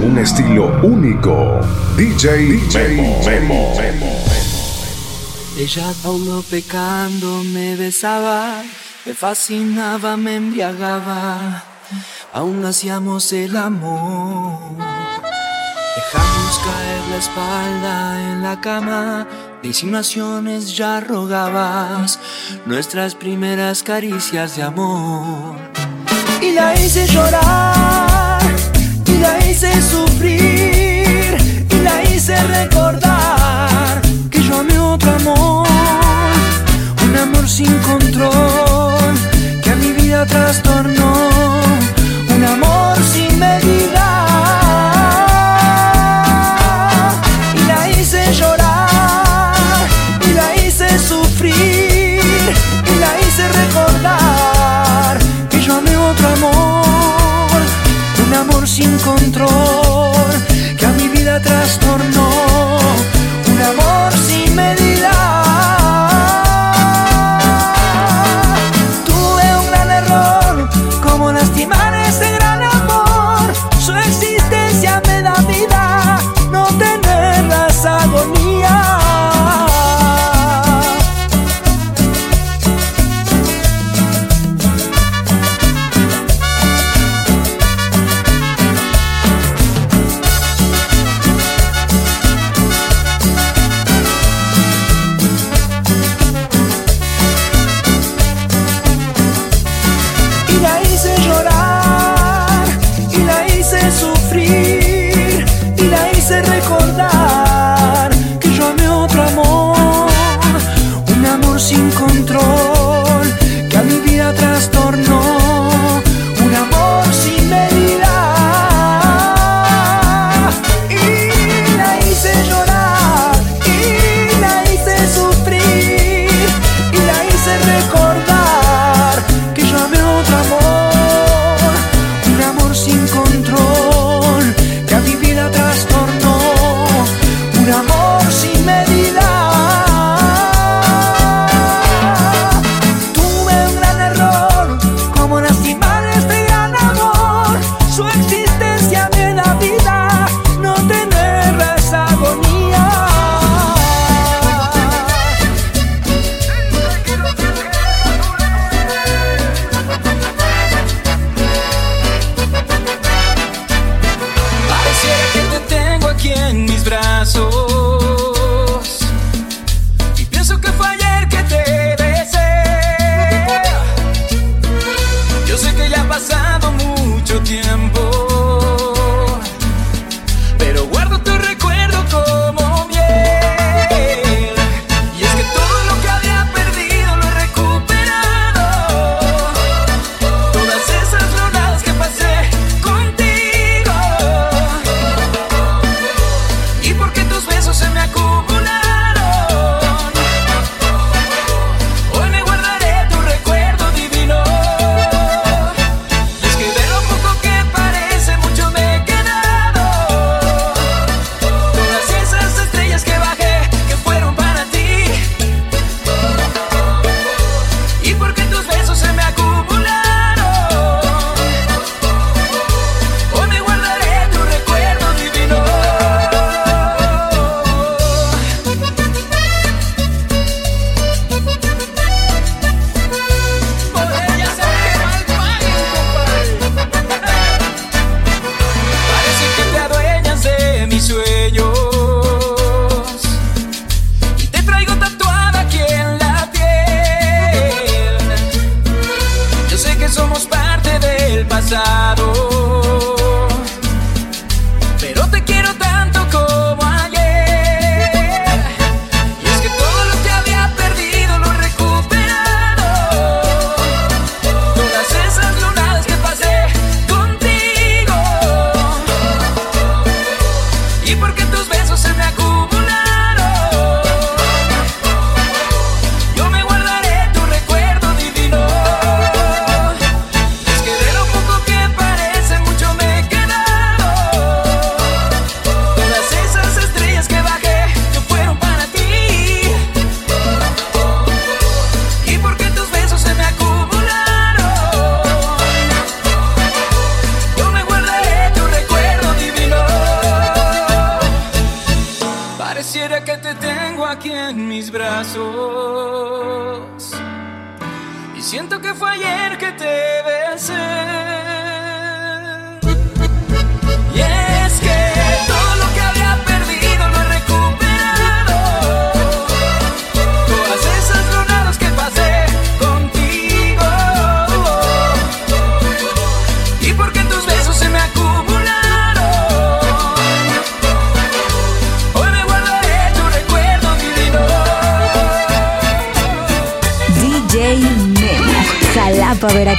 con un estilo único. DJ, Memo, Memo, Memo. Ella aún pecando me besaba, me fascinaba, me embriagaba, aún hacíamos el amor. Dejamos caer la espalda en la cama, de insinuaciones ya rogabas nuestras primeras caricias de amor. Y la hice llorar, la hice sufrir, y la hice recordar que yo amé otro amor, un amor sin control que a mi vida trastornó,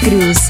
Cruz.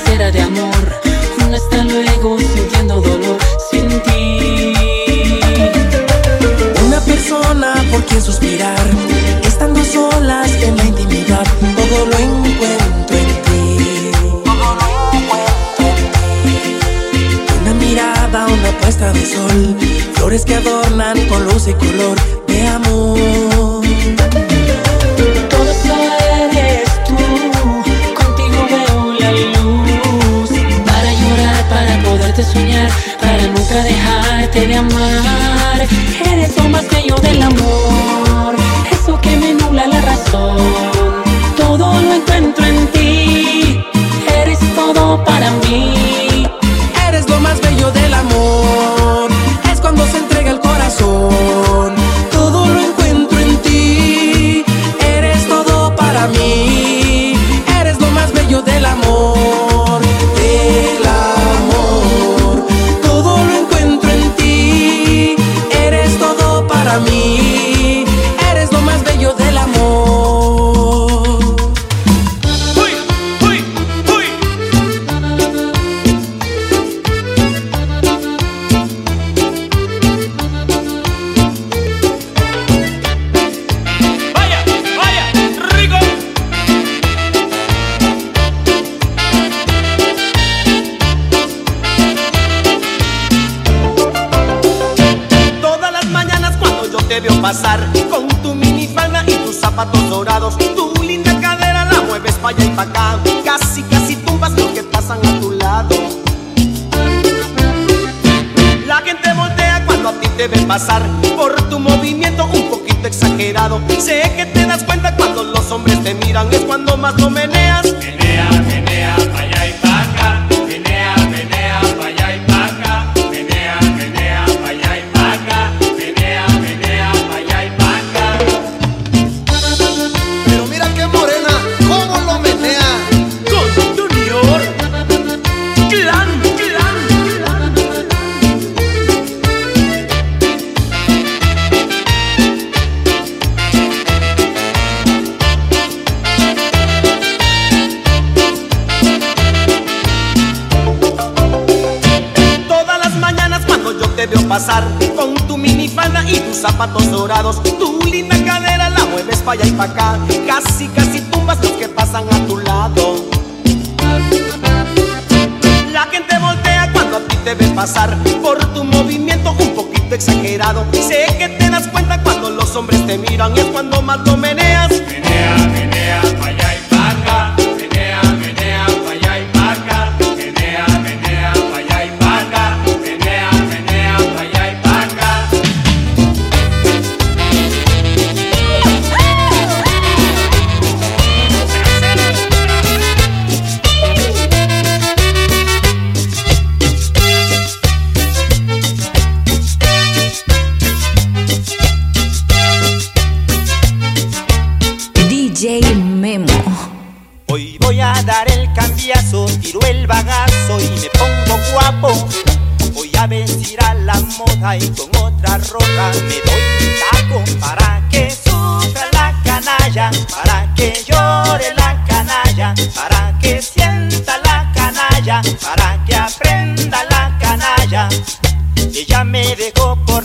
sincera de amor. Un hasta luego sintiendo dolor sin ti. Una persona por quien suspirar, estando solas en la intimidad, todo lo encuentro en ti. Una mirada, una puesta de sol, flores que adornan con luz y color de amor. arte de amar. Eres lo más bello del amor, eso que me nubla la razón. Todo lo encuentro en ti, eres todo para mí. con tu mini minifalda y tus zapatos dorados. Tu linda cadera la mueves pa' allá y pa' acá. Casi, casi tumbas lo que pasan a tu lado. La gente voltea cuando a ti te ve pasar por tu movimiento un poquito exagerado. Sé que te das cuenta cuando los hombres te miran, es cuando más lo meneas.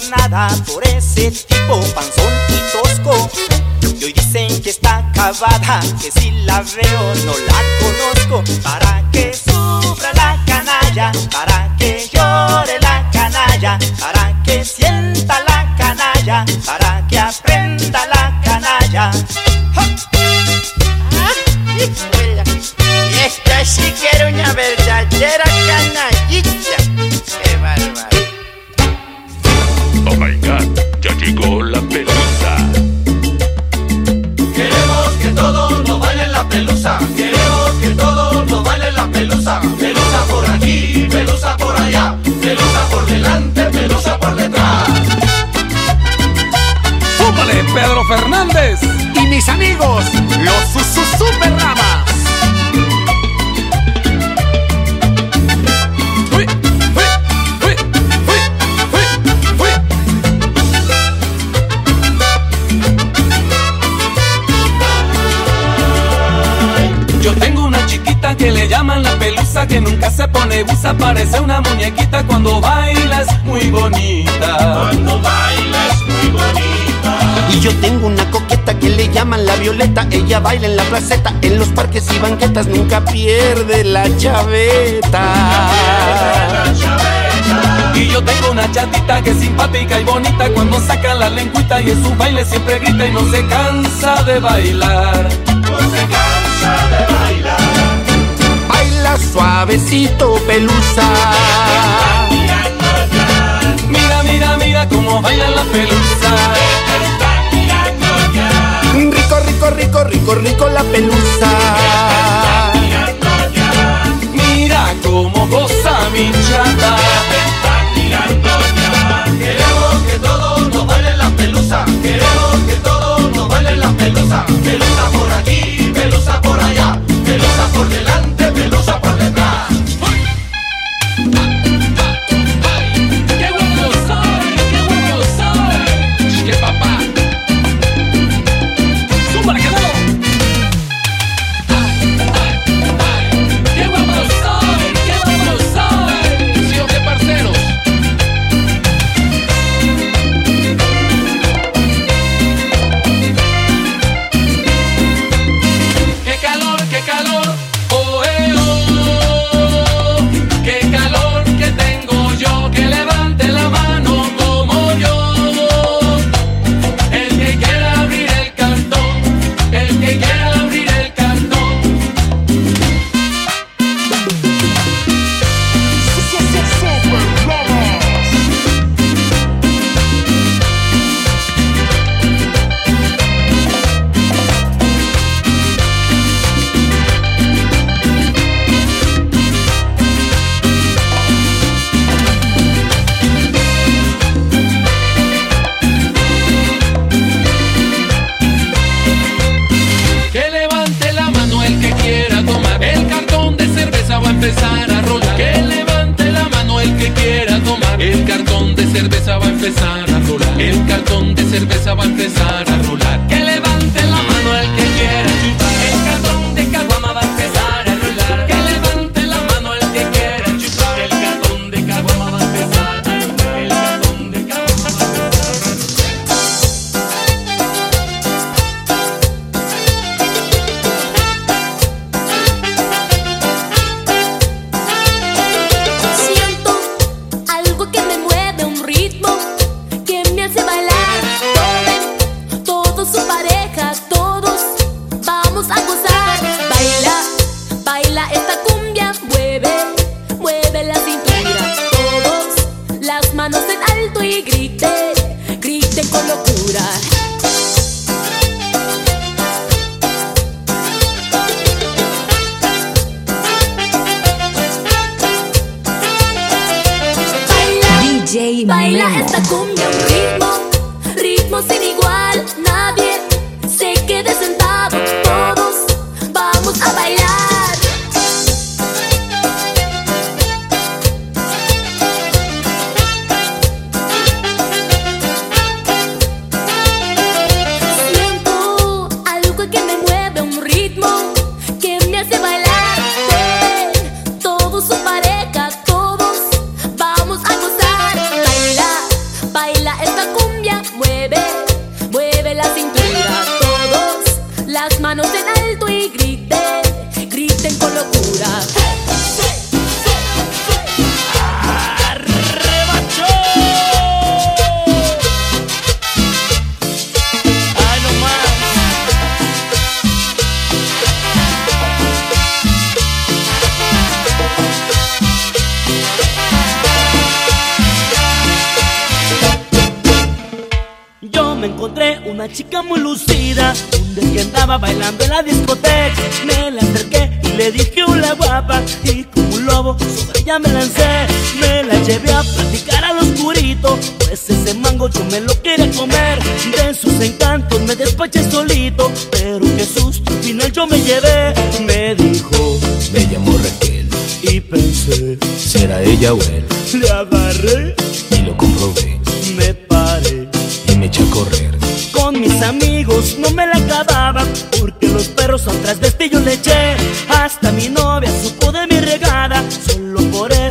Nada, por ese tipo panzón y tosco. Y hoy dicen que está acabada, que si la veo no la conozco. Para que sufra la canalla, para que llore la canalla, para que sienta la canalla, para que aprenda la canalla. ¡Ja! Y esta sí que mis violeta. Ella baila en la placeta, en los parques y banquetas, nunca pierde la chaveta. Y yo tengo una chatita que es simpática y bonita cuando saca la lengüita y en su baile siempre grita y no se cansa de bailar. No se cansa de bailar. Baila suavecito, pelusa. Mira, mira, mira cómo baila la pelusa. Rico, rico, rico, rico, la pelusa. Mira cómo goza mi chata. Queremos que todos nos bailen la pelusa. Queremos que todos nos bailen la pelusa. Pelusa por aquí, pelusa por allá. Pelusa por delante, una chica muy lucida Un día andaba bailando en la discoteca. Me la acerqué y le dije hola guapa Y como un lobo sobre ella me lancé. Me la llevé a platicar al oscurito Pues ese mango yo me lo quería comer. De sus encantos me despaché solito Pero qué susto, al final yo me llevé. Me dijo Me llamo Raquel, y pensé será ella o él, Le agarré, y lo comprobé, Con mis amigos no me la acababa Porque los perros este yo le eché. Hasta mi novia supo de mi regada Solo por eso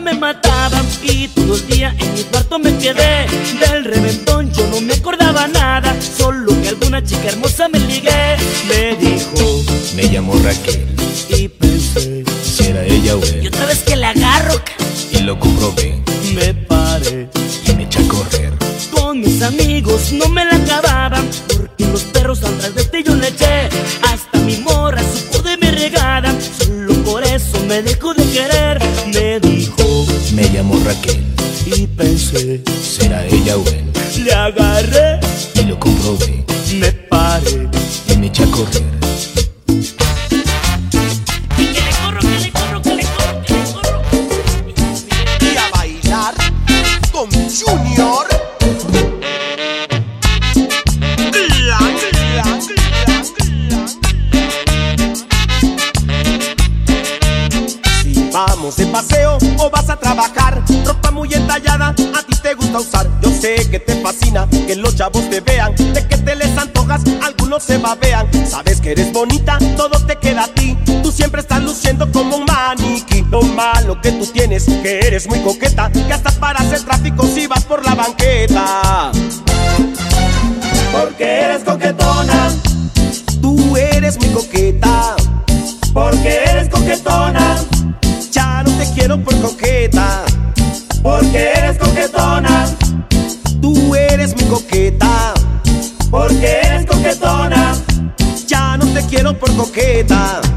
me mataba y todo el día en mi cuarto me quedé. Del reventón yo no me acordaba nada, solo que alguna chica hermosa me ligué. Me dijo Me llamo Raquel, y pensé, será ella o y él, otra vez que la agarro, y lo comprobé, me paré. y me eché a correr. Con mis amigos no me la acababan Porque los perros atrás de ti yo le eché Hasta mi morra supo de mi regada Solo por eso me dejó de querer Raquel, los chavos te vean, de que te les antojas, algunos se babean. Sabes que eres bonita, todo te queda a ti. Tú siempre estás luciendo como un maniquí. Lo malo que tú tienes, que eres muy coqueta, que hasta para hacer tráfico si vas por la banqueta. Porque eres coquetona, tú eres muy coqueta. Porque eres coquetona, ya no te quiero por coqueta. Porque eres coquetona, te quiero por coqueta.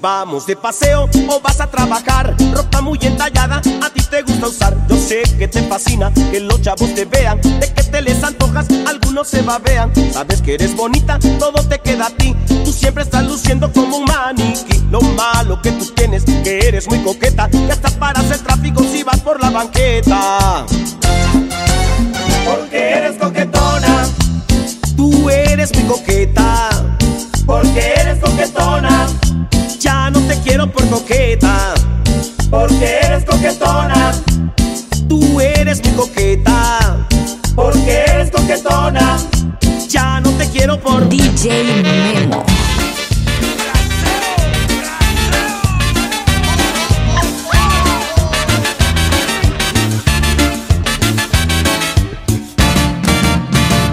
Vamos de paseo o vas a trabajar, ropa muy entallada, a ti te gusta usar. Yo sé que te fascina que los chavos te vean, de que te les antojas, algunos se babean. Sabes que eres bonita, todo te queda a ti. Tú siempre estás luciendo como un maniquí. Lo malo que tú tienes, que eres muy coqueta, que hasta para hacer tráfico si vas por la banqueta. Porque eres coquetona, Tú eres muy coqueta, quiero por coqueta. porque eres coquetona, Tú eres muy coqueta, porque eres coquetona. ya no te quiero por DJ Memo.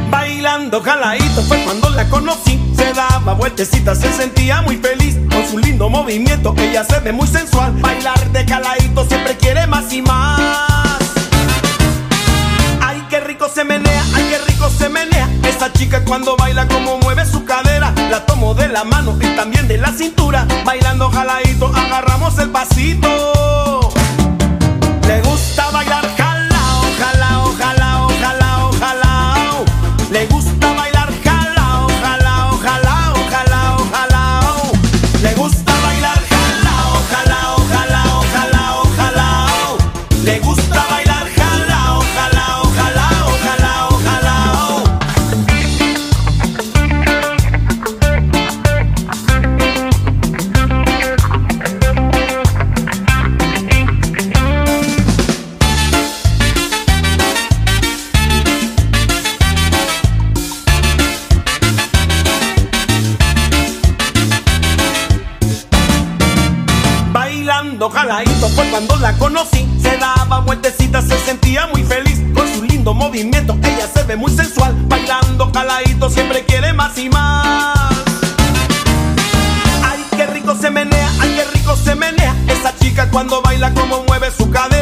Bailando jaladito fue cuando la conocí Se daba vueltecitas, se sentía muy feliz su lindo movimiento, ella se ve muy sensual. Bailar de jaladito siempre quiere más y más. Ay, qué rico se menea, ay, qué rico se menea. Esa chica cuando baila como mueve su cadera La tomo de la mano y también de la cintura. Bailando jaladito, agarramos el pasito. Le gusta bailar cuando baila como mueve su cadera.